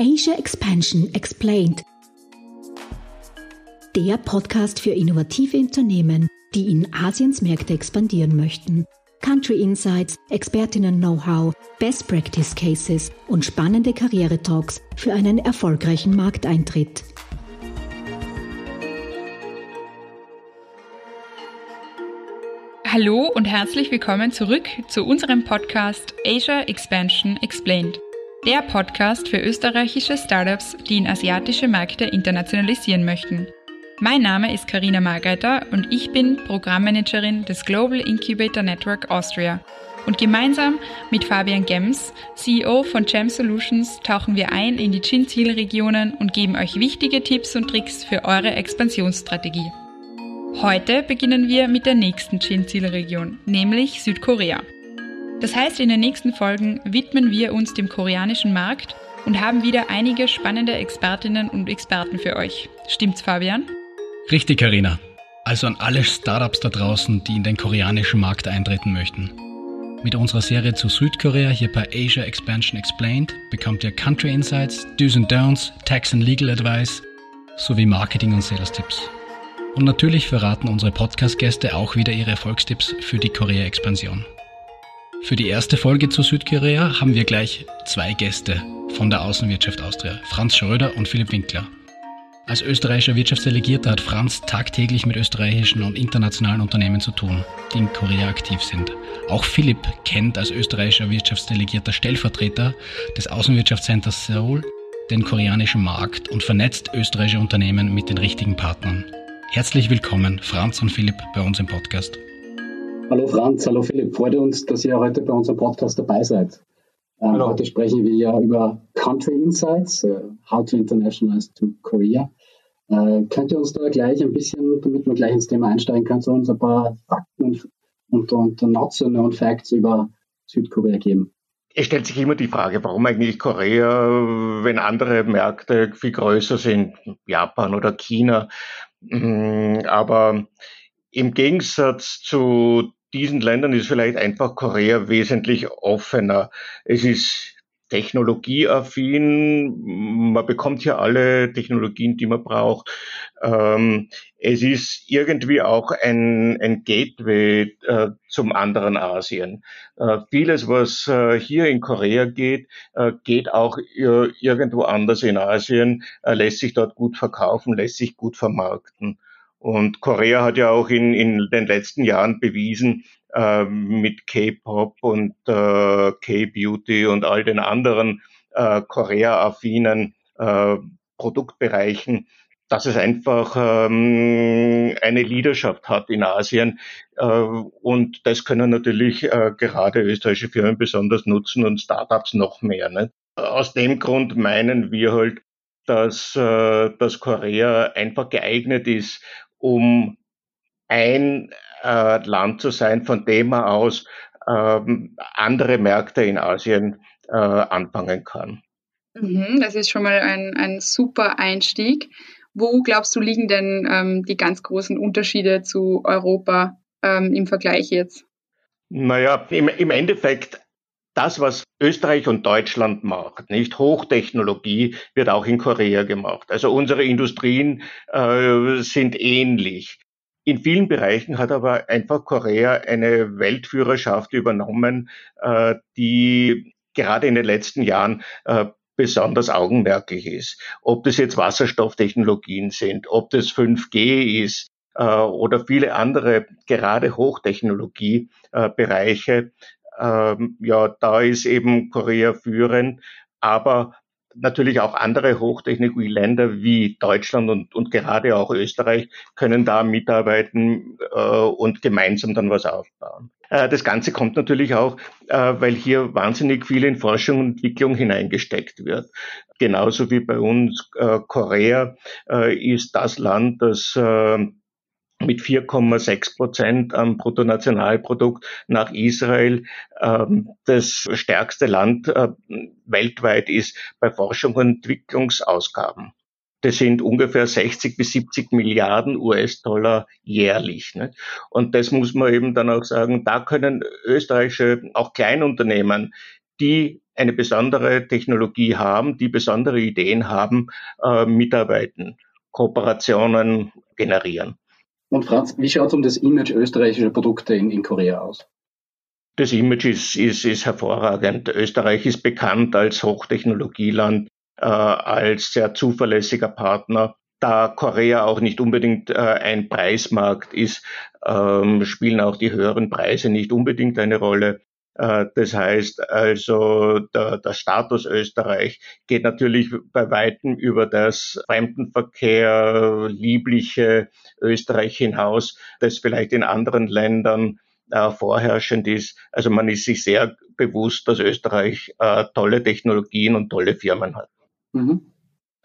Asia Expansion Explained. Der Podcast für innovative Unternehmen, die in Asiens Märkte expandieren möchten. Country Insights, Expertinnen-Know-how, Best Practice Cases und spannende Karriere-Talks für einen erfolgreichen Markteintritt. Hallo und herzlich willkommen zurück zu unserem Podcast Asia Expansion Explained. Der Podcast für österreichische Startups, die in asiatische Märkte internationalisieren möchten. Mein Name ist Karina Margreiter und ich bin Programmmanagerin des Global Incubator Network Austria. Und gemeinsam mit Fabian Gems, CEO von Gem Solutions, tauchen wir ein in die Chin-Zielregionen und geben euch wichtige Tipps und Tricks für eure Expansionsstrategie. Heute beginnen wir mit der nächsten Chin-Zielregion, nämlich Südkorea. Das heißt, in den nächsten Folgen widmen wir uns dem koreanischen Markt und haben wieder einige spannende Expertinnen und Experten für euch. Stimmt's, Fabian? Richtig, Karina. Also an alle Startups da draußen, die in den koreanischen Markt eintreten möchten. Mit unserer Serie zu Südkorea hier bei Asia Expansion Explained bekommt ihr Country Insights, Do's and Don'ts, Tax and Legal Advice sowie Marketing- und Sales-Tipps. Und natürlich verraten unsere Podcast-Gäste auch wieder ihre Erfolgstipps für die Korea-Expansion. Für die erste Folge zu Südkorea haben wir gleich zwei Gäste von der Außenwirtschaft Austria, Franz Schröder und Philipp Winkler. Als österreichischer Wirtschaftsdelegierter hat Franz tagtäglich mit österreichischen und internationalen Unternehmen zu tun, die in Korea aktiv sind. Auch Philipp kennt als österreichischer Wirtschaftsdelegierter Stellvertreter des Außenwirtschaftscenters Seoul den koreanischen Markt und vernetzt österreichische Unternehmen mit den richtigen Partnern. Herzlich willkommen, Franz und Philipp, bei uns im Podcast. Hallo Franz, hallo Philipp. Freut uns, dass ihr heute bei unserem Podcast dabei seid. Ähm, heute sprechen wir ja über Country Insights, uh, How to Internationalize to Korea. Äh, könnt ihr uns da gleich ein bisschen, damit wir gleich ins Thema einsteigen können, so uns ein paar Fakten und, und, und Not known Facts über Südkorea geben? Es stellt sich immer die Frage, warum eigentlich Korea, wenn andere Märkte viel größer sind, Japan oder China, Mm, aber im Gegensatz zu diesen Ländern ist vielleicht einfach Korea wesentlich offener. Es ist technologieaffin, man bekommt hier alle Technologien, die man braucht. Ähm, es ist irgendwie auch ein, ein Gateway äh, zum anderen Asien. Äh, vieles, was äh, hier in Korea geht, äh, geht auch irgendwo anders in Asien, äh, lässt sich dort gut verkaufen, lässt sich gut vermarkten. Und Korea hat ja auch in, in den letzten Jahren bewiesen, äh, mit K-Pop und äh, K-Beauty und all den anderen äh, Korea-affinen äh, Produktbereichen, dass es einfach ähm, eine Leaderschaft hat in Asien. Äh, und das können natürlich äh, gerade österreichische Firmen besonders nutzen und Startups noch mehr. Ne? Aus dem Grund meinen wir halt, dass, dass Korea einfach geeignet ist, um ein äh, Land zu sein, von dem man aus ähm, andere Märkte in Asien äh, anfangen kann. Mhm, das ist schon mal ein, ein super Einstieg. Wo glaubst du, liegen denn ähm, die ganz großen Unterschiede zu Europa ähm, im Vergleich jetzt? Naja, im, im Endeffekt das, was Österreich und Deutschland macht, nicht Hochtechnologie, wird auch in Korea gemacht. Also unsere Industrien äh, sind ähnlich. In vielen Bereichen hat aber einfach Korea eine Weltführerschaft übernommen, äh, die gerade in den letzten Jahren äh, besonders augenmerklich ist. Ob das jetzt Wasserstofftechnologien sind, ob das 5G ist äh, oder viele andere gerade Hochtechnologiebereiche, ähm, ja, da ist eben Korea führend. Aber natürlich auch andere Hochtechnologieländer wie Deutschland und, und gerade auch Österreich können da mitarbeiten äh, und gemeinsam dann was aufbauen. Äh, das Ganze kommt natürlich auch, äh, weil hier wahnsinnig viel in Forschung und Entwicklung hineingesteckt wird. Genauso wie bei uns äh, Korea ist das Land, das mit 4,6 Prozent am Bruttonationalprodukt nach Israel ähm, das stärkste Land äh, weltweit ist bei Forschung und Entwicklungsausgaben. Das sind ungefähr 60 bis 70 Milliarden US-Dollar jährlich. Ne? Und das muss man eben dann auch sagen, da können österreichische, auch Kleinunternehmen, die eine besondere Technologie haben, die besondere Ideen haben, äh, mitarbeiten, Kooperationen generieren. Und Franz, wie schaut es um das Image österreichischer Produkte in, in Korea aus? Das Image ist, ist, ist hervorragend. Österreich ist bekannt als Hochtechnologieland, äh, als sehr zuverlässiger Partner. Da Korea auch nicht unbedingt äh, ein Preismarkt ist, ähm, spielen auch die höheren Preise nicht unbedingt eine Rolle. Äh, das heißt also, der, der Status Österreich geht natürlich bei weitem über das Fremdenverkehr liebliche Österreich hinaus, das vielleicht in anderen Ländern äh, vorherrschend ist. Also man ist sich sehr bewusst, dass Österreich äh, tolle Technologien und tolle Firmen hat. Mhm.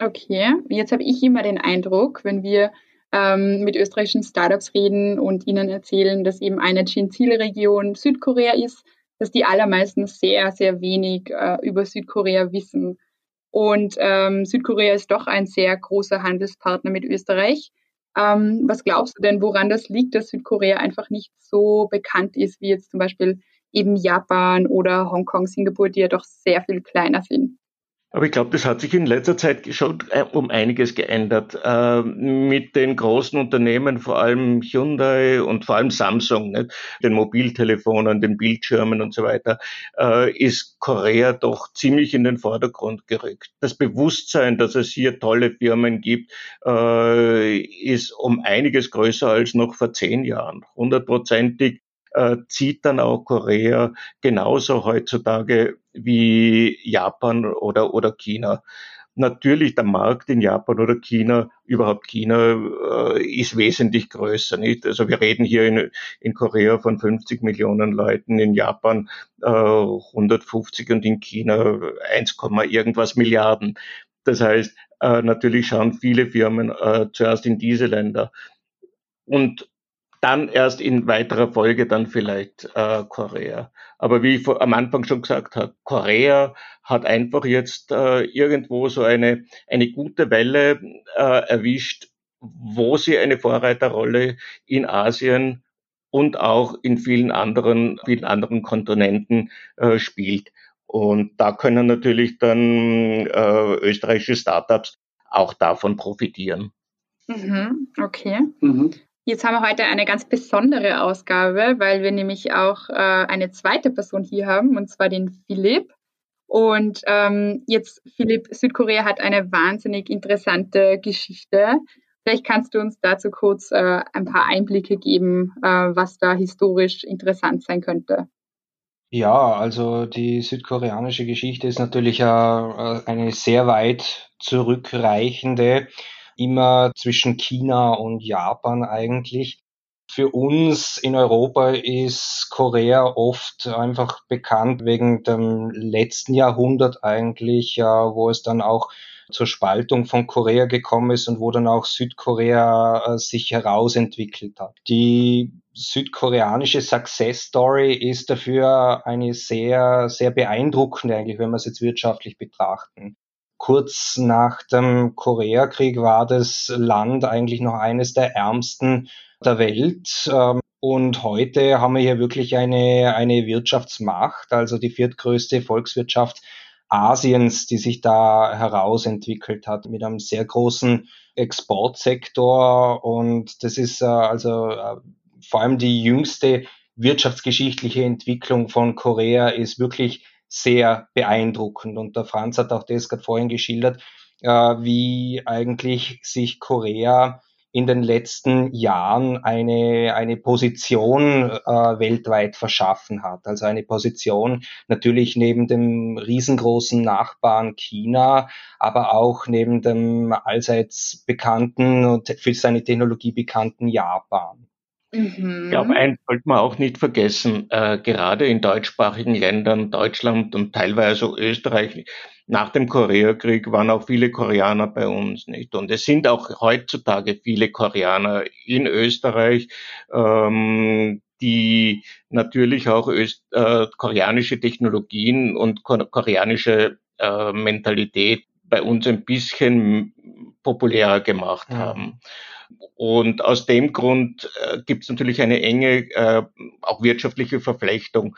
Okay, jetzt habe ich immer den Eindruck, wenn wir ähm, mit österreichischen Startups reden und ihnen erzählen, dass eben eine Zielregion Südkorea ist, dass die allermeisten sehr, sehr wenig äh, über Südkorea wissen. Und ähm, Südkorea ist doch ein sehr großer Handelspartner mit Österreich. Ähm, was glaubst du denn, woran das liegt, dass Südkorea einfach nicht so bekannt ist wie jetzt zum Beispiel eben Japan oder Hongkong, Singapur, die ja doch sehr viel kleiner sind? Aber ich glaube, das hat sich in letzter Zeit schon äh, um einiges geändert. Äh, mit den großen Unternehmen, vor allem Hyundai und vor allem Samsung, den Mobiltelefonen, den Bildschirmen und so weiter, äh, ist Korea doch ziemlich in den Vordergrund gerückt. Das Bewusstsein, dass es hier tolle Firmen gibt, äh, ist um einiges größer als noch vor zehn Jahren. Hundertprozentig äh, zieht dann auch Korea genauso heutzutage wie Japan oder, oder China. Natürlich, der Markt in Japan oder China, überhaupt China, äh, ist wesentlich größer. Nicht? Also wir reden hier in, in Korea von 50 Millionen Leuten, in Japan äh, 150 und in China 1, irgendwas Milliarden. Das heißt, äh, natürlich schauen viele Firmen äh, zuerst in diese Länder. Und dann erst in weiterer Folge dann vielleicht äh, Korea. Aber wie ich am Anfang schon gesagt habe, Korea hat einfach jetzt äh, irgendwo so eine, eine gute Welle äh, erwischt, wo sie eine Vorreiterrolle in Asien und auch in vielen anderen, vielen anderen Kontinenten äh, spielt. Und da können natürlich dann äh, österreichische Startups auch davon profitieren. Mhm, okay. Mhm. Jetzt haben wir heute eine ganz besondere Ausgabe, weil wir nämlich auch äh, eine zweite Person hier haben, und zwar den Philipp. Und ähm, jetzt, Philipp, Südkorea hat eine wahnsinnig interessante Geschichte. Vielleicht kannst du uns dazu kurz äh, ein paar Einblicke geben, äh, was da historisch interessant sein könnte. Ja, also die südkoreanische Geschichte ist natürlich äh, eine sehr weit zurückreichende immer zwischen China und Japan eigentlich. Für uns in Europa ist Korea oft einfach bekannt wegen dem letzten Jahrhundert eigentlich, wo es dann auch zur Spaltung von Korea gekommen ist und wo dann auch Südkorea äh, sich herausentwickelt hat. Die südkoreanische Success Story ist dafür eine sehr, sehr beeindruckende eigentlich, wenn wir es jetzt wirtschaftlich betrachten kurz nach dem Koreakrieg war das Land eigentlich noch eines der ärmsten der Welt. Ähm, und heute haben wir hier wirklich eine, eine Wirtschaftsmacht, also die viertgrößte Volkswirtschaft Asiens, die sich da herausentwickelt hat mit einem sehr großen Exportsektor. Und das ist äh, also äh, vor allem die jüngste wirtschaftsgeschichtliche Entwicklung von Korea ist wirklich sehr beeindruckend. Und der Franz hat auch das gerade vorhin geschildert, äh, wie eigentlich sich Korea in den letzten Jahren eine, eine Position äh, weltweit verschaffen hat. Also eine Position natürlich neben dem riesengroßen Nachbarn China, aber auch neben dem allseits bekannten und für seine Technologie bekannten Japan. Mhm. Ich glaube, eins sollte man auch nicht vergessen, äh, gerade in deutschsprachigen Ländern, Deutschland und teilweise Österreich, nach dem Koreakrieg waren auch viele Koreaner bei uns, nicht? Und es sind auch heutzutage viele Koreaner in Österreich, ähm, die natürlich auch Öst, äh, koreanische Technologien und koreanische äh, Mentalität bei uns ein bisschen populärer gemacht ja. haben. Und aus dem Grund äh, gibt es natürlich eine enge, äh, auch wirtschaftliche Verflechtung.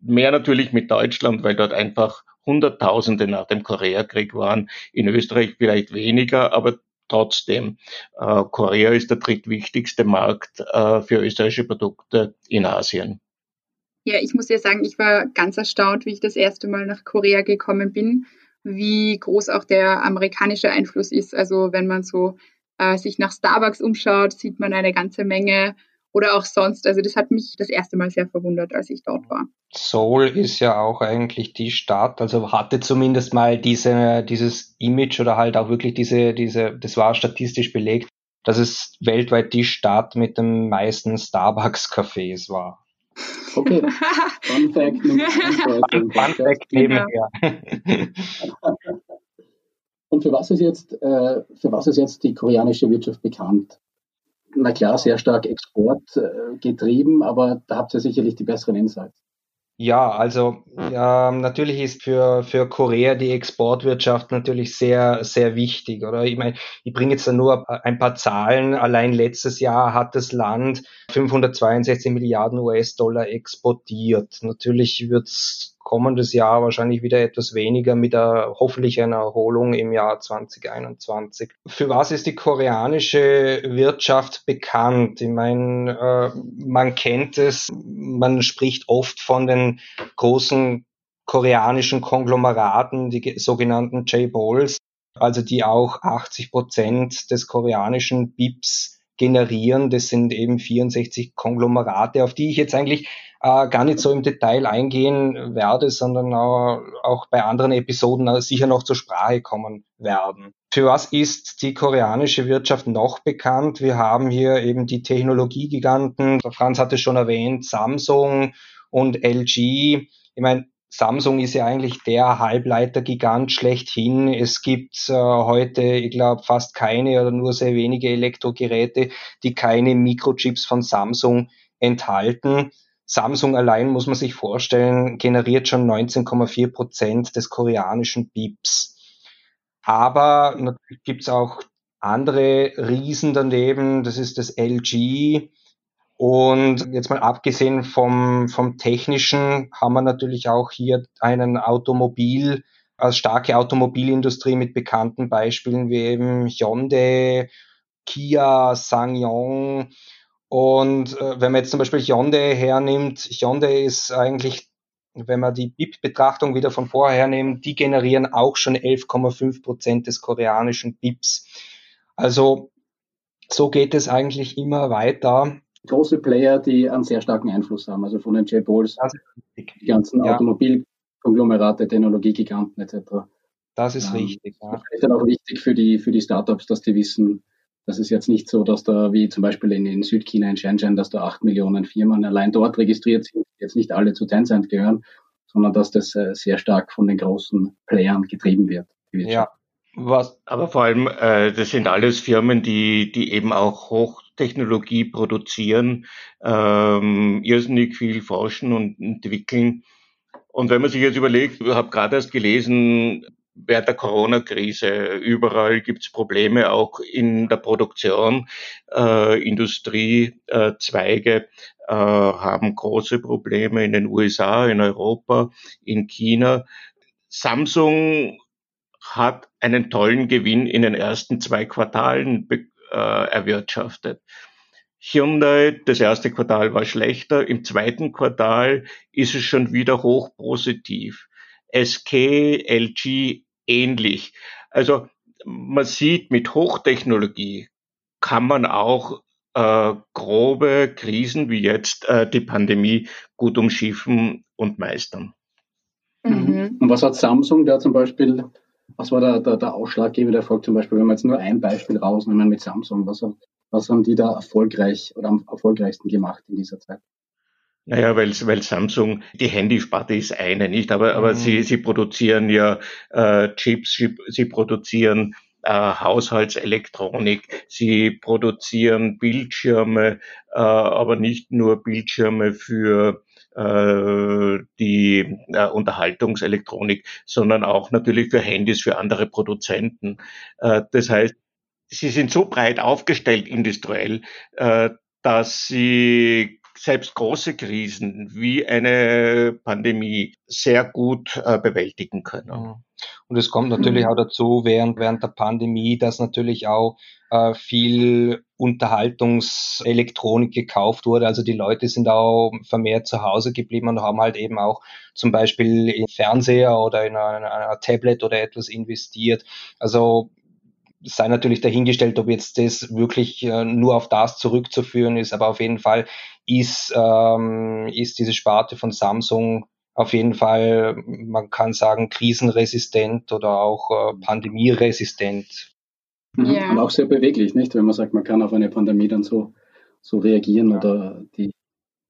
Mehr natürlich mit Deutschland, weil dort einfach Hunderttausende nach dem Koreakrieg waren. In Österreich vielleicht weniger, aber trotzdem. Äh, Korea ist der drittwichtigste Markt äh, für österreichische Produkte in Asien. Ja, ich muss ja sagen, ich war ganz erstaunt, wie ich das erste Mal nach Korea gekommen bin, wie groß auch der amerikanische Einfluss ist. Also wenn man so äh, sich nach Starbucks umschaut, sieht man eine ganze Menge oder auch sonst. Also das hat mich das erste Mal sehr verwundert, als ich dort war. Seoul ist ja auch eigentlich die Stadt, also hatte zumindest mal diese, dieses Image oder halt auch wirklich diese, diese, das war statistisch belegt, dass es weltweit die Stadt mit den meisten Starbucks-Cafés war. Okay. Fun Fact. Fun, Fun Fact nebenher. Und für was ist jetzt, äh, für was ist jetzt die koreanische Wirtschaft bekannt? Na klar, sehr stark Export äh, getrieben, aber da habt ihr sicherlich die besseren Insights. Ja, also ja, natürlich ist für, für Korea die Exportwirtschaft natürlich sehr, sehr wichtig. Oder ich meine, ich bringe jetzt da nur ein paar Zahlen. Allein letztes Jahr hat das Land 562 Milliarden US-Dollar exportiert. Natürlich wird's kommendes Jahr wahrscheinlich wieder etwas weniger mit der hoffentlich einer Erholung im Jahr 2021. Für was ist die koreanische Wirtschaft bekannt? Ich meine, äh, man kennt es, man spricht oft von den großen koreanischen Konglomeraten, die sogenannten J-Balls, also die auch 80 Prozent des koreanischen BIPs generieren. Das sind eben 64 Konglomerate, auf die ich jetzt eigentlich äh, gar nicht so im Detail eingehen werde, sondern auch, auch bei anderen Episoden sicher noch zur Sprache kommen werden. Für was ist die koreanische Wirtschaft noch bekannt? Wir haben hier eben die Technologiegiganten, Franz hatte schon erwähnt, Samsung und LG. Ich meine, Samsung ist ja eigentlich der Halbleitergigant schlechthin. Es gibt äh, heute, ich glaube, fast keine oder nur sehr wenige Elektrogeräte, die keine Mikrochips von Samsung enthalten. Samsung allein, muss man sich vorstellen, generiert schon 19,4 Prozent des koreanischen BIPs. Aber natürlich gibt es auch andere Riesen daneben, das ist das LG. Und jetzt mal abgesehen vom, vom technischen haben wir natürlich auch hier einen Automobil, als starke Automobilindustrie mit bekannten Beispielen wie eben Hyundai, Kia, SsangYong, und äh, wenn man jetzt zum Beispiel Hyundai hernimmt, Hyundai ist eigentlich, wenn man die BIP-Betrachtung wieder von vorher hernimmt, die generieren auch schon 11,5 Prozent des koreanischen BIPs. Also so geht es eigentlich immer weiter. Große Player, die einen sehr starken Einfluss haben, also von den J-Balls, die ganzen ja. Automobilkonglomerate, Technologiegiganten etc. Das ist ähm, richtig. Ja. Das ist dann auch wichtig für die, für die Startups, dass die wissen, das ist jetzt nicht so, dass da wie zum Beispiel in, in Südchina, in Shenzhen, dass da acht Millionen Firmen allein dort registriert sind, jetzt nicht alle zu Tencent gehören, sondern dass das äh, sehr stark von den großen Playern getrieben wird. Ja, was, aber vor allem, äh, das sind alles Firmen, die, die eben auch Hochtechnologie produzieren, ähm, irrsinnig viel forschen und entwickeln. Und wenn man sich jetzt überlegt, ich habe gerade erst gelesen, während der Corona-Krise. Überall gibt es Probleme, auch in der Produktion. Äh, Industriezweige äh, haben große Probleme in den USA, in Europa, in China. Samsung hat einen tollen Gewinn in den ersten zwei Quartalen äh, erwirtschaftet. Hyundai, das erste Quartal war schlechter, im zweiten Quartal ist es schon wieder hoch positiv. SK, LG ähnlich. Also man sieht, mit Hochtechnologie kann man auch äh, grobe Krisen wie jetzt äh, die Pandemie gut umschiffen und meistern. Mhm. Und was hat Samsung da zum Beispiel, was war der, der, der ausschlaggebende Erfolg zum Beispiel, wenn wir jetzt nur ein Beispiel rausnehmen mit Samsung, was, was haben die da erfolgreich oder am erfolgreichsten gemacht in dieser Zeit? Naja, weil, weil Samsung, die Handysparte ist eine, nicht? Aber, aber mhm. sie, sie produzieren ja äh, Chips, sie, sie produzieren äh, Haushaltselektronik, sie produzieren Bildschirme, äh, aber nicht nur Bildschirme für äh, die äh, Unterhaltungselektronik, sondern auch natürlich für Handys, für andere Produzenten. Äh, das heißt, sie sind so breit aufgestellt industriell, äh, dass sie selbst große Krisen wie eine Pandemie sehr gut äh, bewältigen können. Und es kommt natürlich mhm. auch dazu, während, während der Pandemie, dass natürlich auch äh, viel Unterhaltungselektronik gekauft wurde. Also die Leute sind auch vermehrt zu Hause geblieben und haben halt eben auch zum Beispiel in Fernseher oder in ein Tablet oder etwas investiert. Also sei natürlich dahingestellt, ob jetzt das wirklich äh, nur auf das zurückzuführen ist, aber auf jeden Fall ist, ähm, ist diese Sparte von Samsung auf jeden Fall, man kann sagen, krisenresistent oder auch äh, pandemieresistent. Mhm. Ja. Und auch sehr beweglich, nicht? Wenn man sagt, man kann auf eine Pandemie dann so, so reagieren ja. oder die,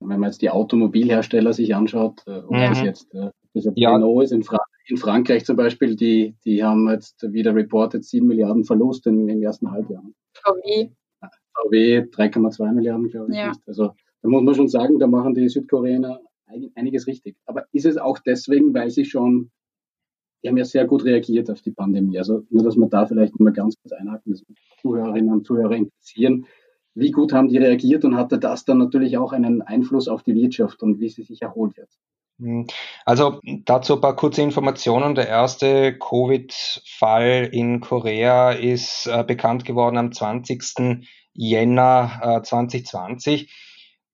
wenn man jetzt die Automobilhersteller sich anschaut, äh, ob mhm. das jetzt äh, das ja. Renault ist in, Fra in, Frankreich zum Beispiel, die, die haben jetzt wieder reported 7 Milliarden Verlust in, im ersten Halbjahr. VW. VW 3,2 Milliarden, glaube ich. Ja. Also da muss man schon sagen, da machen die Südkoreaner einiges richtig. Aber ist es auch deswegen, weil sie schon, die haben ja sehr gut reagiert auf die Pandemie. Also nur, dass man da vielleicht mal ganz kurz einhaken, dass Zuhörerinnen und Zuhörer interessieren. Wie gut haben die reagiert und hatte das dann natürlich auch einen Einfluss auf die Wirtschaft und wie sie sich erholt jetzt? Hm. Also dazu ein paar kurze Informationen. Der erste Covid-Fall in Korea ist äh, bekannt geworden am 20. Jänner äh, 2020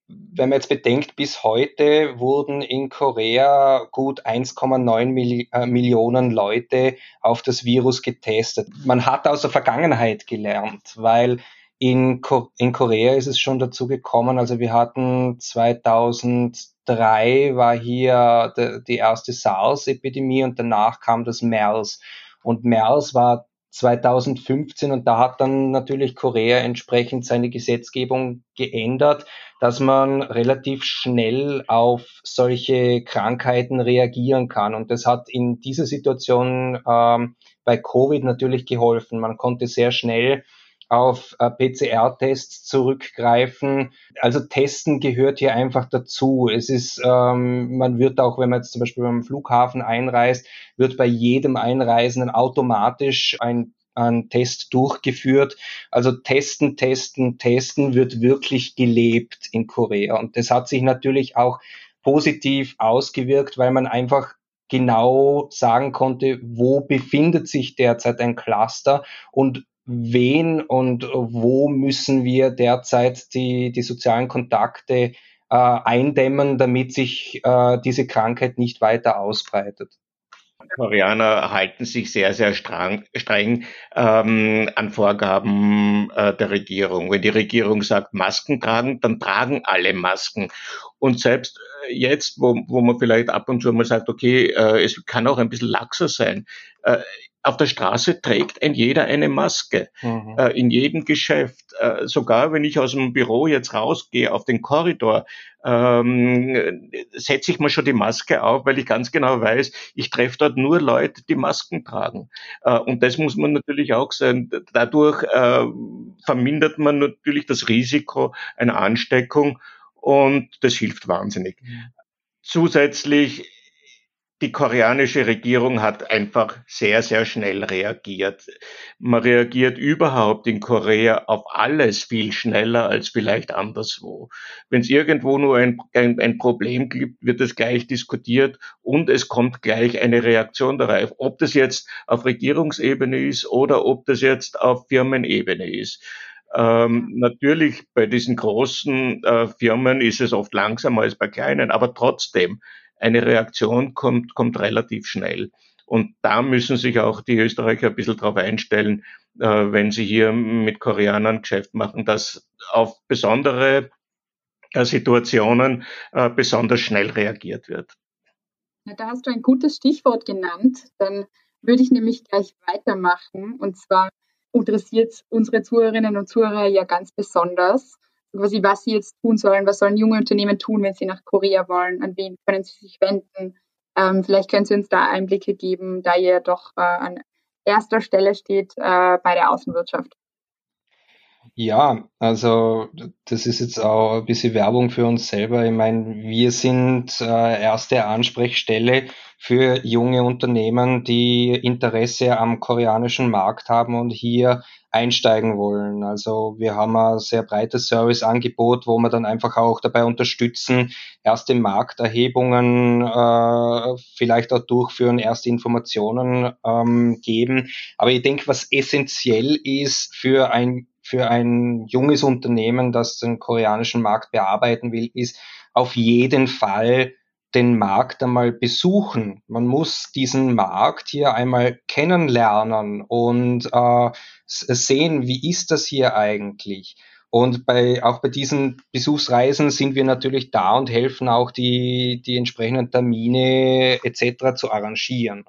wenn man jetzt bedenkt, bis heute wurden in Korea gut 1,9 Milli äh, Millionen Leute auf das Virus getestet. Man hat aus der Vergangenheit gelernt, weil in, Ko in Korea ist es schon dazu gekommen, also wir hatten 2003 war hier die erste SARS-Epidemie und danach kam das MERS. Und MERS war 2015 und da hat dann natürlich Korea entsprechend seine Gesetzgebung geändert, dass man relativ schnell auf solche Krankheiten reagieren kann. Und das hat in dieser Situation ähm, bei Covid natürlich geholfen. Man konnte sehr schnell auf äh, PCR-Tests zurückgreifen. Also Testen gehört hier einfach dazu. Es ist, ähm, man wird auch, wenn man jetzt zum Beispiel beim Flughafen einreist, wird bei jedem Einreisenden automatisch ein ein Test durchgeführt. Also testen, testen, testen wird wirklich gelebt in Korea. Und das hat sich natürlich auch positiv ausgewirkt, weil man einfach genau sagen konnte, wo befindet sich derzeit ein Cluster und wen und wo müssen wir derzeit die, die sozialen Kontakte äh, eindämmen, damit sich äh, diese Krankheit nicht weiter ausbreitet. Koreaner halten sich sehr, sehr streng, streng ähm, an Vorgaben äh, der Regierung. Wenn die Regierung sagt, Masken tragen, dann tragen alle Masken. Und selbst äh, jetzt, wo, wo man vielleicht ab und zu mal sagt, okay, äh, es kann auch ein bisschen laxer sein, äh, auf der Straße trägt ein jeder eine Maske. Mhm. Äh, in jedem Geschäft. Äh, sogar wenn ich aus dem Büro jetzt rausgehe auf den Korridor, ähm, setze ich mir schon die Maske auf, weil ich ganz genau weiß, ich treffe dort nur Leute, die Masken tragen. Äh, und das muss man natürlich auch sein. Dadurch äh, vermindert man natürlich das Risiko einer Ansteckung und das hilft wahnsinnig. Mhm. Zusätzlich die koreanische Regierung hat einfach sehr, sehr schnell reagiert. Man reagiert überhaupt in Korea auf alles viel schneller als vielleicht anderswo. Wenn es irgendwo nur ein, ein, ein, Problem gibt, wird es gleich diskutiert und es kommt gleich eine Reaktion darauf. Ob das jetzt auf Regierungsebene ist oder ob das jetzt auf Firmenebene ist. Ähm, natürlich bei diesen großen äh, Firmen ist es oft langsamer als bei kleinen, aber trotzdem eine Reaktion kommt, kommt relativ schnell. Und da müssen sich auch die Österreicher ein bisschen drauf einstellen, äh, wenn sie hier mit Koreanern Geschäft machen, dass auf besondere äh, Situationen äh, besonders schnell reagiert wird. Ja, da hast du ein gutes Stichwort genannt. Dann würde ich nämlich gleich weitermachen. Und zwar interessiert unsere Zuhörerinnen und Zuhörer ja ganz besonders, quasi, was sie jetzt tun sollen. Was sollen junge Unternehmen tun, wenn sie nach Korea wollen? An wen können sie sich wenden? Ähm, vielleicht können Sie uns da Einblicke geben, da ihr doch äh, an erster Stelle steht äh, bei der Außenwirtschaft. Ja, also das ist jetzt auch ein bisschen Werbung für uns selber. Ich meine, wir sind äh, erste Ansprechstelle für junge Unternehmen, die Interesse am koreanischen Markt haben und hier einsteigen wollen. Also wir haben ein sehr breites Serviceangebot, wo wir dann einfach auch dabei unterstützen, erste Markterhebungen äh, vielleicht auch durchführen, erste Informationen ähm, geben. Aber ich denke, was essentiell ist für ein für ein junges Unternehmen, das den koreanischen Markt bearbeiten will, ist auf jeden Fall den Markt einmal besuchen. Man muss diesen Markt hier einmal kennenlernen und äh, sehen, wie ist das hier eigentlich. Und bei, auch bei diesen Besuchsreisen sind wir natürlich da und helfen auch die, die entsprechenden Termine etc. zu arrangieren.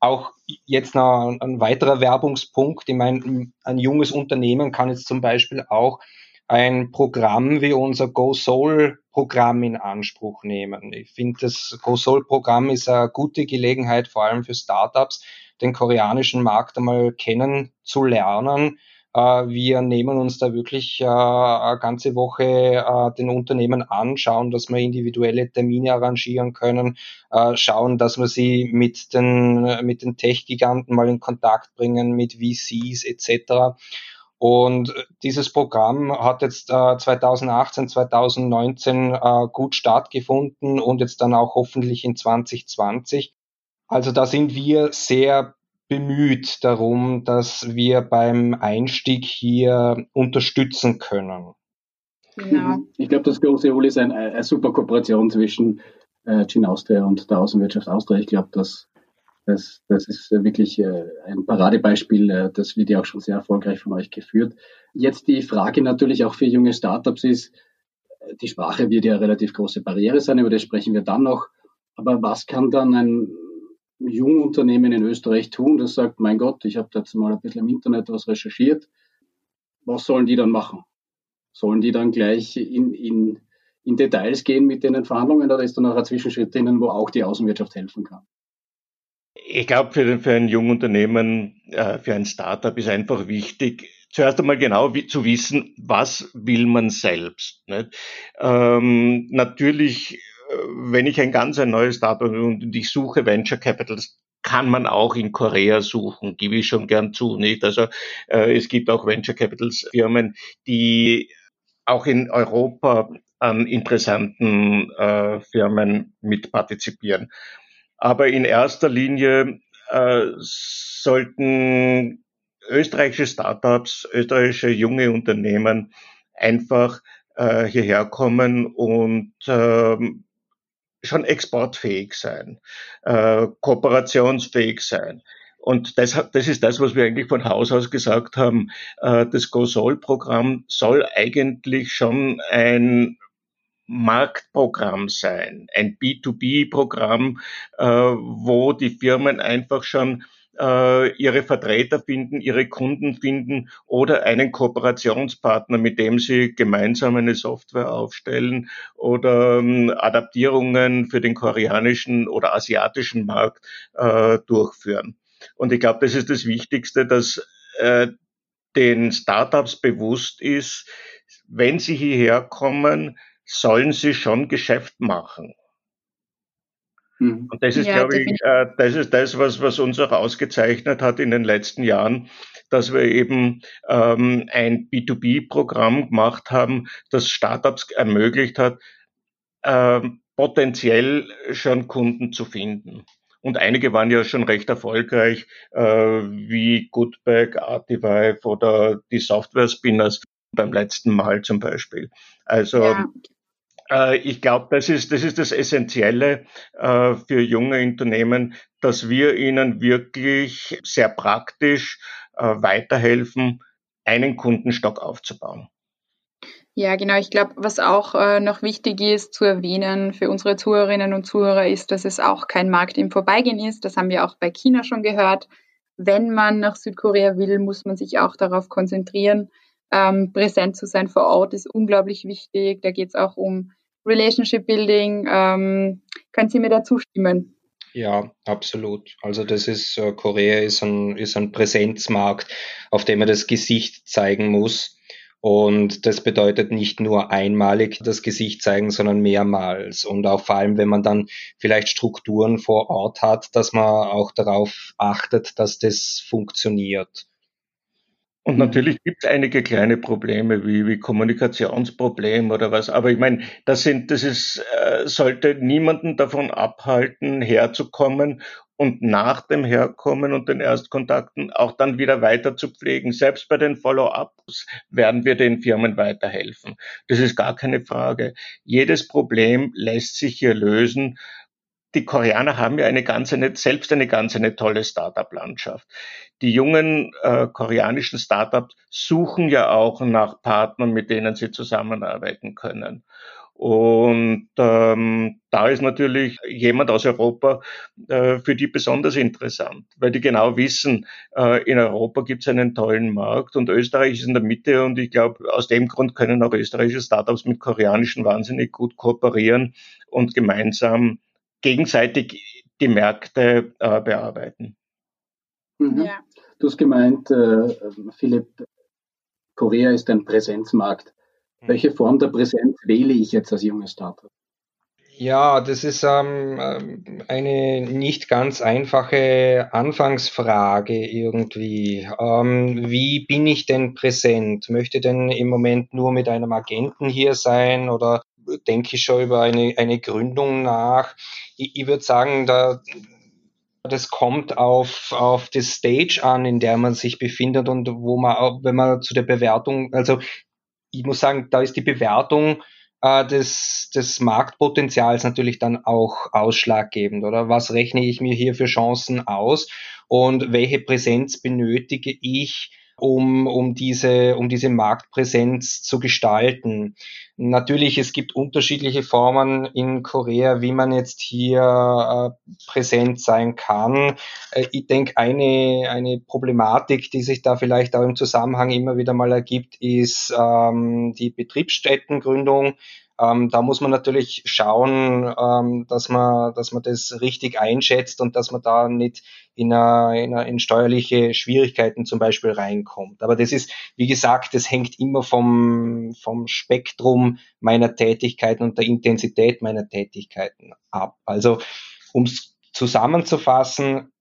Auch jetzt noch ein weiterer Werbungspunkt. Ich meine, ein junges Unternehmen kann jetzt zum Beispiel auch ein Programm wie unser Go Soul Programm in Anspruch nehmen. Ich finde, das Go Soul Programm ist eine gute Gelegenheit, vor allem für Startups, den koreanischen Markt einmal kennenzulernen. Äh, wir nehmen uns da wirklich äh, eine ganze Woche äh, den Unternehmen an, schauen, dass wir individuelle Termine arrangieren können, schauen, dass wir sie mit den, mit den Tech-Giganten mal in Kontakt bringen, mit VCs etc. Und dieses Programm hat jetzt äh, 2018, 2019 äh, gut stattgefunden und jetzt dann auch hoffentlich in 2020. Also da sind wir sehr bemüht darum, dass wir beim Einstieg hier unterstützen können. Genau. Ich glaube, das große Uli ist eine, eine super Kooperation zwischen äh, Gin Austria und der Außenwirtschaft Austria. Ich glaube, dass das, das ist wirklich äh, ein Paradebeispiel. Äh, das wird ja auch schon sehr erfolgreich von euch geführt. Jetzt die Frage natürlich auch für junge Startups ist, die Sprache wird ja eine relativ große Barriere sein, über das sprechen wir dann noch. Aber was kann dann ein Jungunternehmen in Österreich tun, das sagt, mein Gott, ich habe jetzt mal ein bisschen im Internet was recherchiert. Was sollen die dann machen? Sollen die dann gleich in, in, in Details gehen mit den Verhandlungen oder ist da noch ein Zwischenschritt drinnen, wo auch die Außenwirtschaft helfen kann? Ich glaube, für, für ein Jungunternehmen, äh, für ein Startup ist einfach wichtig, zuerst einmal genau zu wissen, was will man selbst. Ähm, natürlich, wenn ich ein ganz ein neues Startup und ich suche Venture Capitals, kann man auch in Korea suchen, gebe ich schon gern zu. Nicht? Also äh, es gibt auch Venture Capitals Firmen, die auch in Europa an interessanten äh, Firmen mitpartizipieren. Aber in erster Linie äh, sollten österreichische Startups, österreichische junge Unternehmen einfach äh, hierher kommen und äh, schon exportfähig sein, äh, kooperationsfähig sein. Und das, das ist das, was wir eigentlich von Haus aus gesagt haben. Äh, das GoSol-Programm soll eigentlich schon ein Marktprogramm sein, ein B2B-Programm, äh, wo die Firmen einfach schon äh, ihre Vertreter finden, ihre Kunden finden oder einen Kooperationspartner, mit dem sie gemeinsam eine Software aufstellen oder ähm, Adaptierungen für den koreanischen oder asiatischen Markt äh, durchführen. Und ich glaube, das ist das Wichtigste, dass äh, den Startups bewusst ist, wenn sie hierher kommen, sollen sie schon Geschäft machen. Mhm. Und das ist, ja, glaube ich, äh, das ist das, was, was uns auch ausgezeichnet hat in den letzten Jahren, dass wir eben ähm, ein B2B-Programm gemacht haben, das Startups ermöglicht hat, äh, potenziell schon Kunden zu finden. Und einige waren ja schon recht erfolgreich, äh, wie Goodbag, Artivive oder die Software Spinners beim letzten Mal zum Beispiel. Also ja. Äh, ich glaube, das ist, das ist das Essentielle äh, für junge Unternehmen, dass wir ihnen wirklich sehr praktisch äh, weiterhelfen, einen Kundenstock aufzubauen. Ja, genau. Ich glaube, was auch äh, noch wichtig ist zu erwähnen für unsere Zuhörerinnen und Zuhörer ist, dass es auch kein Markt im Vorbeigehen ist. Das haben wir auch bei China schon gehört. Wenn man nach Südkorea will, muss man sich auch darauf konzentrieren, ähm, präsent zu sein vor Ort ist unglaublich wichtig. Da geht es auch um Relationship Building. Ähm, können Sie mir da zustimmen? Ja, absolut. Also das ist, äh, Korea ist ein, ist ein Präsenzmarkt, auf dem man das Gesicht zeigen muss. Und das bedeutet nicht nur einmalig das Gesicht zeigen, sondern mehrmals. Und auch vor allem, wenn man dann vielleicht Strukturen vor Ort hat, dass man auch darauf achtet, dass das funktioniert. Und natürlich gibt es einige kleine Probleme wie, wie Kommunikationsprobleme oder was. Aber ich meine, das sind, das ist, äh, sollte niemanden davon abhalten, herzukommen und nach dem Herkommen und den Erstkontakten auch dann wieder weiter zu pflegen. Selbst bei den Follow-ups werden wir den Firmen weiterhelfen. Das ist gar keine Frage. Jedes Problem lässt sich hier lösen die Koreaner haben ja eine ganz eine, selbst eine ganz eine tolle Startup-Landschaft. Die jungen äh, koreanischen Startups suchen ja auch nach Partnern, mit denen sie zusammenarbeiten können. Und ähm, da ist natürlich jemand aus Europa äh, für die besonders interessant, weil die genau wissen, äh, in Europa gibt es einen tollen Markt und Österreich ist in der Mitte und ich glaube, aus dem Grund können auch österreichische Startups mit koreanischen wahnsinnig gut kooperieren und gemeinsam gegenseitig die Märkte äh, bearbeiten. Mhm. Ja. Du hast gemeint, äh, Philipp, Korea ist ein Präsenzmarkt. Mhm. Welche Form der Präsenz wähle ich jetzt als junges Startup? Ja, das ist ähm, ähm, eine nicht ganz einfache Anfangsfrage irgendwie. Ähm, wie bin ich denn präsent? Möchte denn im Moment nur mit einem Agenten hier sein oder denke ich schon über eine, eine Gründung nach? Ich, ich würde sagen, da, das kommt auf, auf die Stage an, in der man sich befindet und wo man, wenn man zu der Bewertung, also ich muss sagen, da ist die Bewertung äh, des, des Marktpotenzials natürlich dann auch ausschlaggebend, oder? Was rechne ich mir hier für Chancen aus und welche Präsenz benötige ich, um, um, diese, um diese Marktpräsenz zu gestalten. Natürlich, es gibt unterschiedliche Formen in Korea, wie man jetzt hier äh, präsent sein kann. Äh, ich denke, eine, eine Problematik, die sich da vielleicht auch im Zusammenhang immer wieder mal ergibt, ist ähm, die Betriebsstättengründung. Ähm, da muss man natürlich schauen, ähm, dass man, dass man das richtig einschätzt und dass man da nicht in, a, in, a, in steuerliche Schwierigkeiten zum Beispiel reinkommt. Aber das ist, wie gesagt, das hängt immer vom, vom Spektrum meiner Tätigkeiten und der Intensität meiner Tätigkeiten ab. Also, um es zusammenzufassen,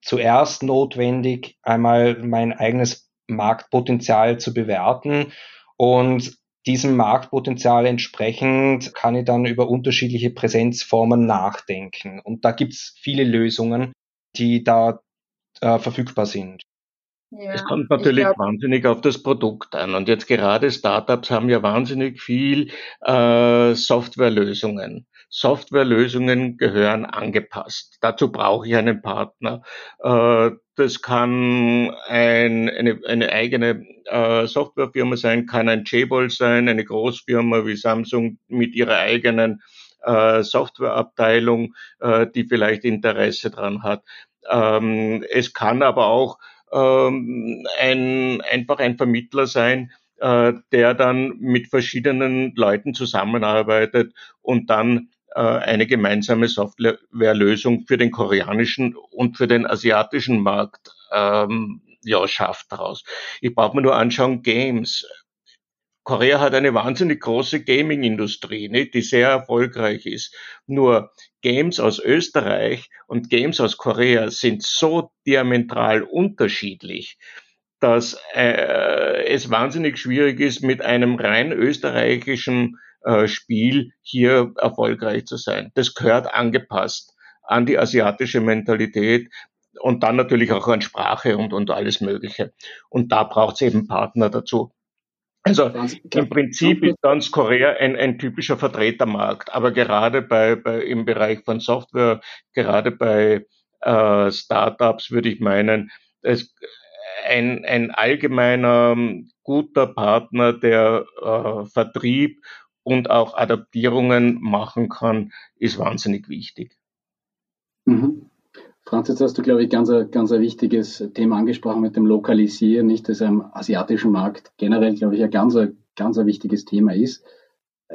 zuerst notwendig, einmal mein eigenes Marktpotenzial zu bewerten und diesem Marktpotenzial entsprechend kann ich dann über unterschiedliche Präsenzformen nachdenken. Und da gibt's viele Lösungen, die da äh, verfügbar sind. Ja, es kommt natürlich glaub, wahnsinnig auf das Produkt an. Und jetzt gerade Startups haben ja wahnsinnig viel äh, Softwarelösungen. Softwarelösungen gehören angepasst. Dazu brauche ich einen Partner. Äh, das kann ein, eine, eine eigene äh, Softwarefirma sein, kann ein Jabil sein, eine Großfirma wie Samsung mit ihrer eigenen äh, Softwareabteilung, die vielleicht Interesse dran hat. Ähm, es kann aber auch ähm, ein, einfach ein Vermittler sein, der dann mit verschiedenen Leuten zusammenarbeitet und dann eine gemeinsame Softwarelösung für den koreanischen und für den asiatischen Markt ähm, ja, schafft daraus. Ich brauche mir nur anschauen, Games. Korea hat eine wahnsinnig große Gaming-Industrie, ne, die sehr erfolgreich ist. Nur Games aus Österreich und Games aus Korea sind so diametral unterschiedlich, dass äh, es wahnsinnig schwierig ist, mit einem rein österreichischen äh, Spiel hier erfolgreich zu sein. Das gehört angepasst an die asiatische Mentalität und dann natürlich auch an Sprache und, und alles Mögliche. Und da braucht es eben Partner dazu. Also im Prinzip ist ganz Korea ein, ein typischer Vertretermarkt, aber gerade bei, bei im Bereich von Software, gerade bei äh, Startups würde ich meinen, es, ein, ein allgemeiner guter Partner, der äh, Vertrieb und auch Adaptierungen machen kann, ist wahnsinnig wichtig. Mhm. Franz, jetzt hast du, glaube ich, ganz, ein, ganz ein wichtiges Thema angesprochen mit dem Lokalisieren, nicht, dass am asiatischen Markt generell, glaube ich, ein ganz, ganz ein wichtiges Thema ist.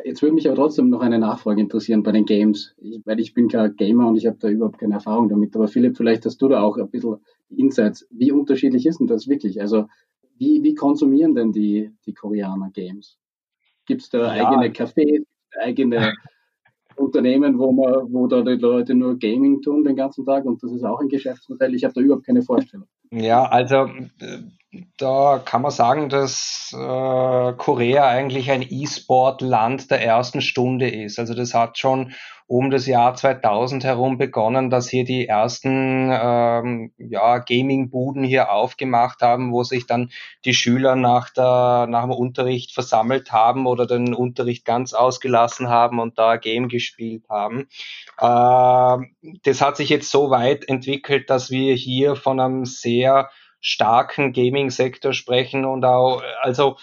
Jetzt würde mich aber trotzdem noch eine Nachfrage interessieren bei den Games, ich, weil ich bin kein Gamer und ich habe da überhaupt keine Erfahrung damit. Aber Philipp, vielleicht hast du da auch ein bisschen Insights. Wie unterschiedlich ist denn das wirklich? Also wie, wie konsumieren denn die, die Koreaner Games? Gibt es da ja. eigene Cafés, eigene Unternehmen, wo man, wo da die Leute nur Gaming tun den ganzen Tag und das ist auch ein Geschäftsmodell. Ich habe da überhaupt keine Vorstellung. Ja, also da kann man sagen, dass äh, Korea eigentlich ein E-Sport-Land der ersten Stunde ist. Also das hat schon um das Jahr 2000 herum begonnen, dass hier die ersten ähm, ja, Gaming-Buden hier aufgemacht haben, wo sich dann die Schüler nach, der, nach dem Unterricht versammelt haben oder den Unterricht ganz ausgelassen haben und da Game gespielt haben. Äh, das hat sich jetzt so weit entwickelt, dass wir hier von einem sehr starken Gaming-Sektor sprechen und auch, also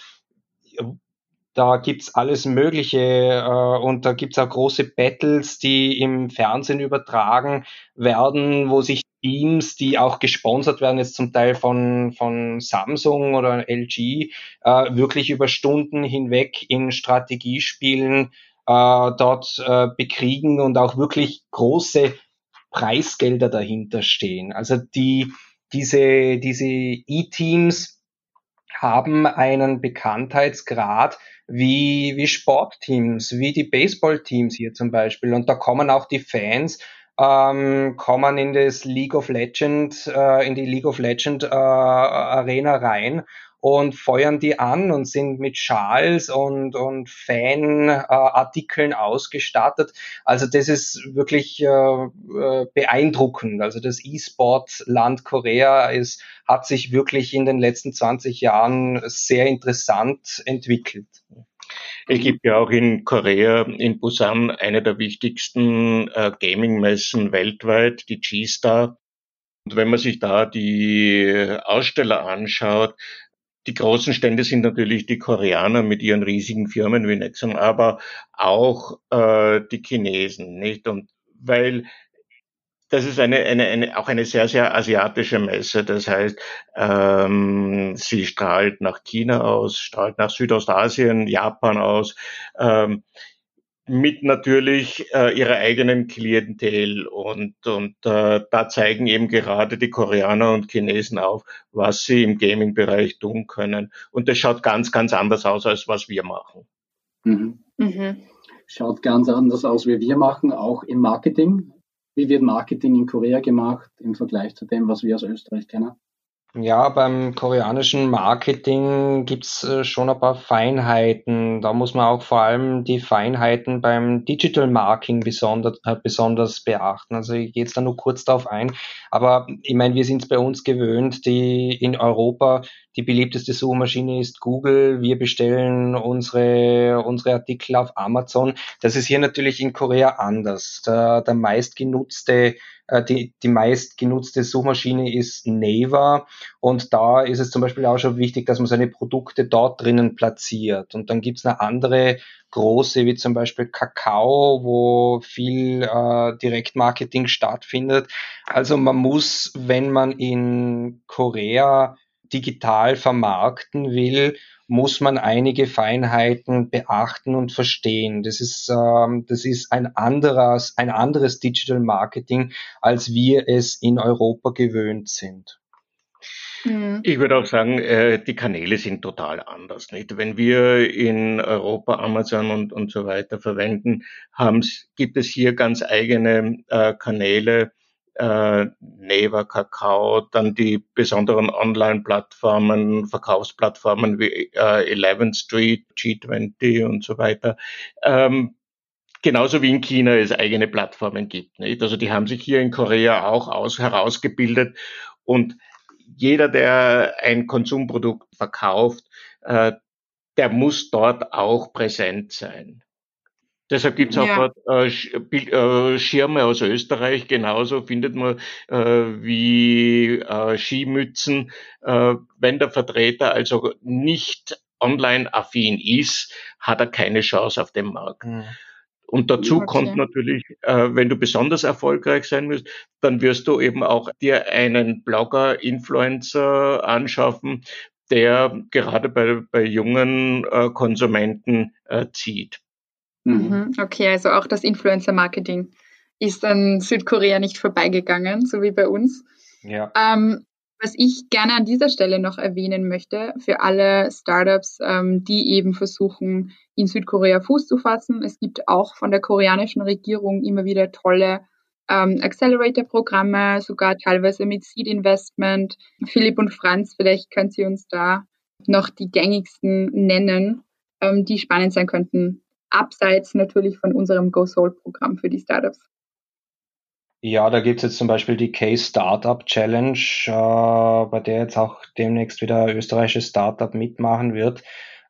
da gibt's alles Mögliche äh, und da gibt's auch große Battles, die im Fernsehen übertragen werden, wo sich Teams, die auch gesponsert werden, jetzt zum Teil von, von Samsung oder LG, äh, wirklich über Stunden hinweg in Strategiespielen äh, dort äh, bekriegen und auch wirklich große Preisgelder dahinter stehen. Also die, diese, diese E-Teams haben einen Bekanntheitsgrad, wie, wie Sportteams, wie die Baseballteams hier zum Beispiel. Und da kommen auch die Fans, ähm, kommen in das League of Legend, äh, in die League of Legend äh, Arena rein und feuern die an und sind mit Schals und, und Fanartikeln äh, ausgestattet. Also das ist wirklich äh, äh, beeindruckend. Also das E-Sport-Land Korea ist, hat sich wirklich in den letzten 20 Jahren sehr interessant entwickelt. Es gibt ja auch in Korea, in Busan, eine der wichtigsten äh, Gaming-Messen weltweit, die G-Star. Und wenn man sich da die Aussteller anschaut, die großen Stände sind natürlich die Koreaner mit ihren riesigen Firmen wie Nexon, aber auch äh, die Chinesen, nicht? Und weil das ist eine, eine, eine, auch eine sehr, sehr asiatische Messe. Das heißt, ähm, sie strahlt nach China aus, strahlt nach Südostasien, Japan aus. Ähm, mit natürlich äh, ihrer eigenen Klientel und und äh, da zeigen eben gerade die Koreaner und Chinesen auf, was sie im Gaming-Bereich tun können und das schaut ganz ganz anders aus als was wir machen. Mhm. Mhm. Schaut ganz anders aus, wie wir machen, auch im Marketing. Wie wird Marketing in Korea gemacht im Vergleich zu dem, was wir aus Österreich kennen? Ja, beim koreanischen Marketing gibt's äh, schon ein paar Feinheiten. Da muss man auch vor allem die Feinheiten beim Digital Marketing besonders, äh, besonders beachten. Also ich gehe jetzt da nur kurz darauf ein. Aber ich meine, wir sind es bei uns gewöhnt, die in Europa die beliebteste Suchmaschine ist Google. Wir bestellen unsere, unsere Artikel auf Amazon. Das ist hier natürlich in Korea anders. Der, der meistgenutzte äh, die, die meistgenutzte Suchmaschine ist Naver und da ist es zum Beispiel auch schon wichtig, dass man seine Produkte dort drinnen platziert. Und dann gibt's eine andere große, wie zum Beispiel Kakao, wo viel äh, Direktmarketing stattfindet. Also man muss, wenn man in Korea digital vermarkten will, muss man einige Feinheiten beachten und verstehen. Das ist, ähm, das ist ein anderes, ein anderes Digital Marketing, als wir es in Europa gewöhnt sind. Mhm. Ich würde auch sagen, äh, die Kanäle sind total anders. Nicht? Wenn wir in Europa Amazon und, und so weiter verwenden, gibt es hier ganz eigene äh, Kanäle, äh, Neva, Kakao, dann die besonderen Online-Plattformen, Verkaufsplattformen wie äh, 11 Street, G20 und so weiter. Ähm, genauso wie in China es eigene Plattformen gibt. Nicht? Also die haben sich hier in Korea auch aus, herausgebildet und jeder, der ein Konsumprodukt verkauft, äh, der muss dort auch präsent sein. Deshalb gibt's auch ja. äh, äh, Schirme aus Österreich, genauso findet man äh, wie äh, Skimützen. Äh, wenn der Vertreter also nicht online-affin ist, hat er keine Chance auf dem Markt. Mhm. Und dazu okay. kommt natürlich, äh, wenn du besonders erfolgreich sein willst, dann wirst du eben auch dir einen Blogger, Influencer anschaffen, der gerade bei, bei jungen äh, Konsumenten äh, zieht. Mhm. mhm. Okay, also auch das Influencer-Marketing ist an Südkorea nicht vorbeigegangen, so wie bei uns. Ja. Ähm, Was ich gerne an dieser Stelle noch erwähnen möchte, für alle Startups, ähm, die eben versuchen, in Südkorea Fuß zu fassen, es gibt auch von der koreanischen Regierung immer wieder tolle ähm, Accelerator-Programme, sogar teilweise mit Seed Investment. Philipp und Franz, vielleicht können Sie uns da noch die gängigsten nennen, ähm, die spannend sein könnten, abseits natürlich von unserem Go Soul-Programm für die Startups. Ja, da gibt es jetzt zum Beispiel die K-Startup Challenge, äh, bei der jetzt auch demnächst wieder ein österreichisches Startup mitmachen wird.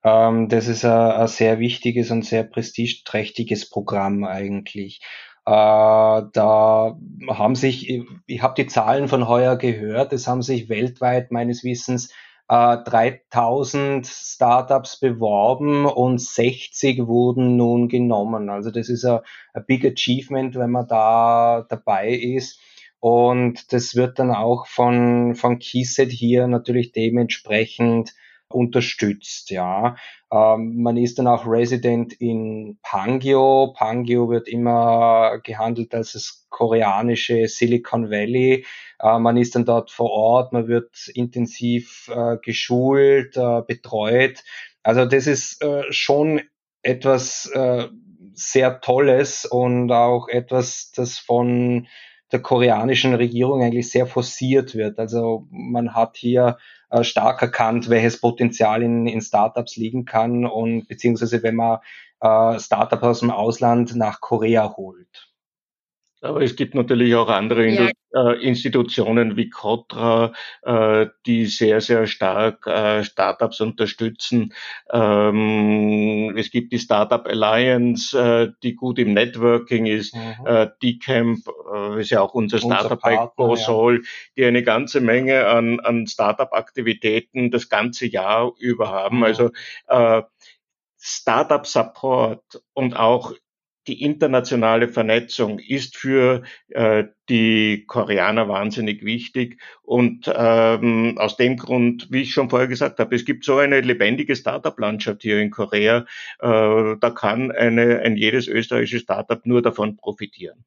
Ähm, das ist ein, sehr wichtiges und sehr prestigeträchtiges Programm eigentlich. Äh, da haben sich, ich habe die Zahlen von heuer gehört, es haben sich weltweit meines Wissens äh, 3000 Startups beworben und 60 wurden nun genommen. Also das ist ein, Big Achievement, wenn man da dabei ist. Und das wird dann auch von, von Keyset hier natürlich dementsprechend unterstützt, ja. Ähm, man ist dann auch Resident in Pangyo. Pangyo wird immer gehandelt als das koreanische Silicon Valley. Äh, man ist dann dort vor Ort, man wird intensiv äh, geschult, äh, betreut. Also das ist äh, schon etwas äh, sehr Tolles und auch etwas, das von der koreanischen Regierung eigentlich sehr forciert wird. Also man hat hier äh, stark erkannt, welches Potenzial in, in Startups liegen kann und beziehungsweise wenn man äh, Startup aus dem Ausland nach Korea holt. Aber es gibt natürlich auch andere ja. Äh, Institutionen wie Kotra, äh, die sehr, sehr stark äh, Startups unterstützen. Ähm, es gibt die Startup Alliance, die gut im Networking ist. Mhm. D-Camp ist ja auch unser Startup bei GoSol, ja. die eine ganze Menge an, an Startup-Aktivitäten das ganze Jahr über haben. Mhm. Also Startup Support und auch die internationale Vernetzung ist für äh, die Koreaner wahnsinnig wichtig. Und ähm, aus dem Grund, wie ich schon vorher gesagt habe, es gibt so eine lebendige Startup-Landschaft hier in Korea. Äh, da kann eine, ein jedes österreichische Startup nur davon profitieren.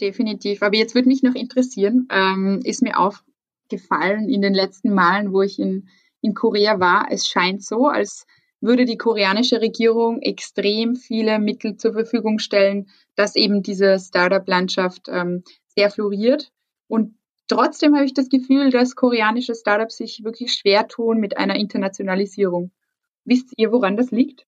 Definitiv. Aber jetzt würde mich noch interessieren, ähm, ist mir aufgefallen in den letzten Malen, wo ich in, in Korea war, es scheint so, als würde die koreanische Regierung extrem viele Mittel zur Verfügung stellen, dass eben diese Startup-Landschaft ähm, sehr floriert. Und trotzdem habe ich das Gefühl, dass koreanische Startups sich wirklich schwer tun mit einer Internationalisierung. Wisst ihr, woran das liegt?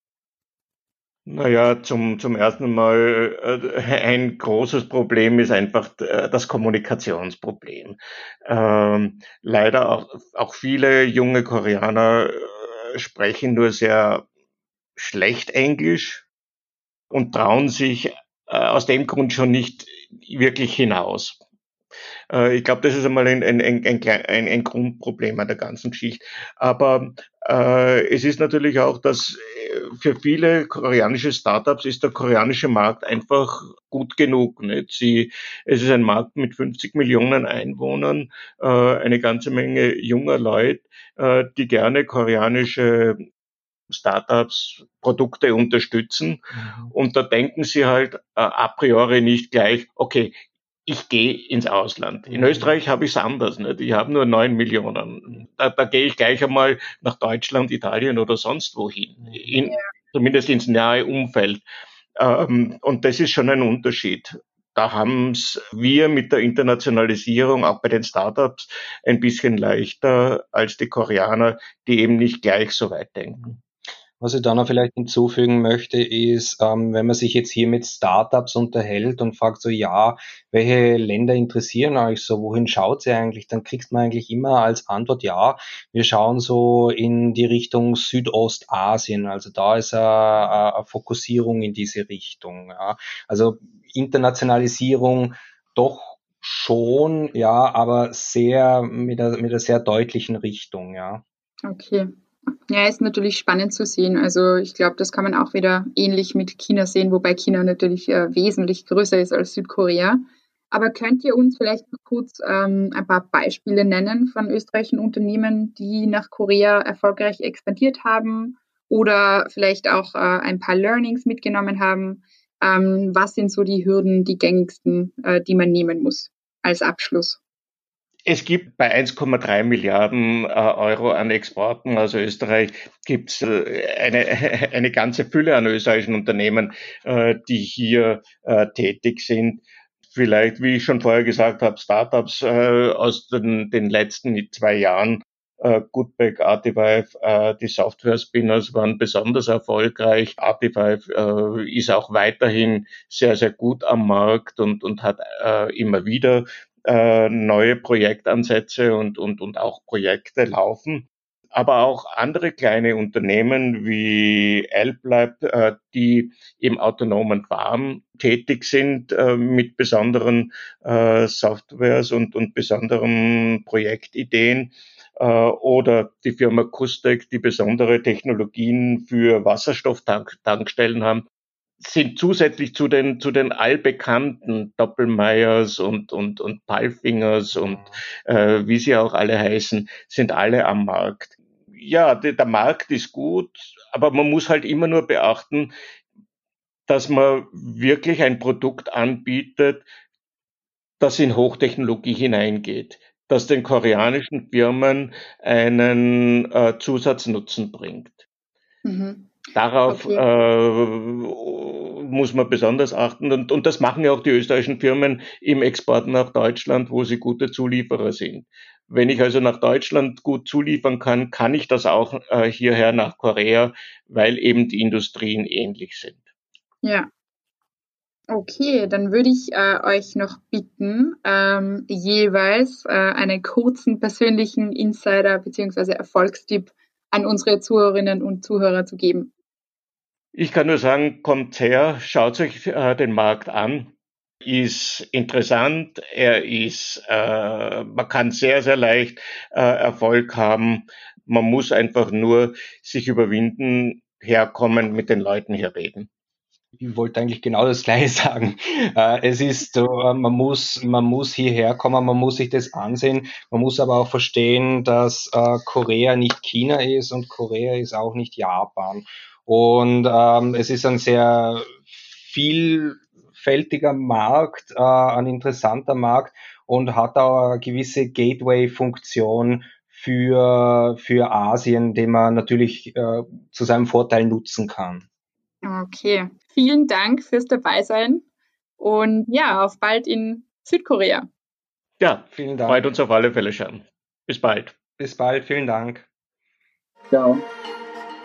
Naja, zum, zum ersten Mal äh, ein großes Problem ist einfach äh, das Kommunikationsproblem. Ähm, leider auch, auch viele junge Koreaner sprechen nur sehr schlecht Englisch und trauen sich äh, aus dem Grund schon nicht wirklich hinaus. Äh, ich glaube, das ist einmal ein, ein, ein, ein, ein Grundproblem an der ganzen Geschichte. Aber äh, es ist natürlich auch, dass äh, für viele koreanische Startups ist der koreanische Markt einfach gut genug. Nicht? Sie, es ist ein Markt mit 50 Millionen Einwohnern, äh, eine ganze Menge junger Leute, äh, die gerne koreanische Startups, Produkte unterstützen. Mhm. Und da denken sie halt äh, a priori nicht gleich, okay, ich gehe ins Ausland. In. Österreich habe ich es anders. Nicht? Ich habe nur neun Millionen. Da, da gehe ich gleich einmal nach Deutschland, Italien oder sonst wohin. In, ja. Zumindest ins nahe Umfeld. Ähm, und das ist schon ein Unterschied. Da haben es wir mit der Internationalisierung auch bei den Startups ein bisschen leichter als die Koreaner, die eben nicht gleich so weit denken. Was ich da noch vielleicht hinzufügen möchte, ist, ähm, wenn man sich jetzt hier mit Startups unterhält und fragt so, ja, welche Länder interessieren euch so, wohin schaut ihr eigentlich, dann kriegst man eigentlich immer als Antwort, ja, wir schauen so in die Richtung Südostasien, also da ist eine, eine Fokussierung in diese Richtung. Ja. Also Internationalisierung doch schon, ja, aber sehr mit einer, mit einer sehr deutlichen Richtung, ja. Okay. Ja, ist natürlich spannend zu sehen. Also ich glaube, das kann man auch wieder ähnlich mit China sehen, wobei China natürlich äh, wesentlich größer ist als Südkorea. Aber könnt ihr uns vielleicht kurz ähm, ein paar Beispiele nennen von österreichischen Unternehmen, die nach Korea erfolgreich expandiert haben oder vielleicht auch äh, ein paar Learnings mitgenommen haben? Ähm, was sind so die Hürden, die gängigsten, äh, die man nehmen muss als Abschluss? Es gibt bei 1,3 Milliarden äh, Euro an Exporten, also Österreich, gibt es äh, eine, eine ganze Fülle an österreichischen Unternehmen, äh, die hier tätig sind. Vielleicht, wie ich schon vorher gesagt habe, Startups aus den, den letzten zwei Jahren Goodback, Artivive, die Software-Spinners waren besonders erfolgreich. Artivive ist auch weiterhin sehr, sehr gut am Markt und, und hat immer wieder äh, neue Projektansätze und, und, und auch Projekte laufen. Aber auch andere kleine Unternehmen wie Alplab, äh, die im autonomen Farm tätig sind äh, mit besonderen äh, Softwares und, und besonderen Projektideen oder die Firma Kustec, die besondere Technologien für Wasserstofftankstellen haben, sind zusätzlich zu den, zu den allbekannten Doppelmeyers und, und, und Palfingers und äh, wie sie auch alle heißen, sind alle am Markt. Ja, der, der Markt ist gut, aber man muss halt immer nur beachten, dass man wirklich ein Produkt anbietet, das in Hochtechnologie hineingeht, das den koreanischen Firmen einen äh, Zusatznutzen bringt. Mhm. Darauf okay. äh, muss man besonders achten. Und, und das machen ja auch die österreichischen Firmen im Export nach Deutschland, wo sie gute Zulieferer sind. Wenn ich also nach Deutschland gut zuliefern kann, kann ich das auch äh, hierher nach Korea, weil eben die Industrien ähnlich sind. Ja. Okay, dann würde ich äh, euch noch bitten, ähm, jeweils äh, einen kurzen persönlichen Insider bzw. Erfolgstipp an unsere Zuhörerinnen und Zuhörer zu geben? Ich kann nur sagen, kommt her, schaut euch äh, den Markt an. Ist interessant, er ist, äh, man kann sehr, sehr leicht äh, Erfolg haben. Man muss einfach nur sich überwinden, herkommen, mit den Leuten hier reden ich wollte eigentlich genau das Gleiche sagen. Äh, es ist äh, man muss, man muss hierher kommen, man muss sich das ansehen. Man muss aber auch verstehen, dass äh, Korea nicht China ist und Korea ist auch nicht Japan. Und ähm, es ist ein sehr vielfältiger Markt, äh, ein interessanter Markt und hat auch eine gewisse Gateway-Funktion für, für Asien, den man natürlich äh, zu seinem Vorteil nutzen kann. Okay, vielen Dank fürs Dabeisein und ja, auf bald in Südkorea. Ja, vielen Dank. Freut uns auf alle Fälle schon. Bis bald. Bis bald, vielen Dank. Ciao.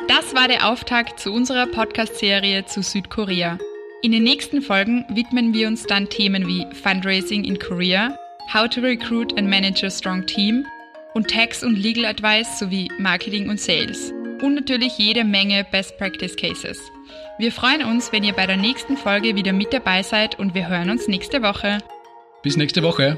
Das war der Auftakt zu unserer Podcast-Serie zu Südkorea. In den nächsten Folgen widmen wir uns dann Themen wie Fundraising in Korea, How to Recruit and Manage a Strong Team und Tax und Legal Advice sowie Marketing und Sales. Und natürlich jede Menge Best Practice Cases. Wir freuen uns, wenn ihr bei der nächsten Folge wieder mit dabei seid und wir hören uns nächste Woche. Bis nächste Woche.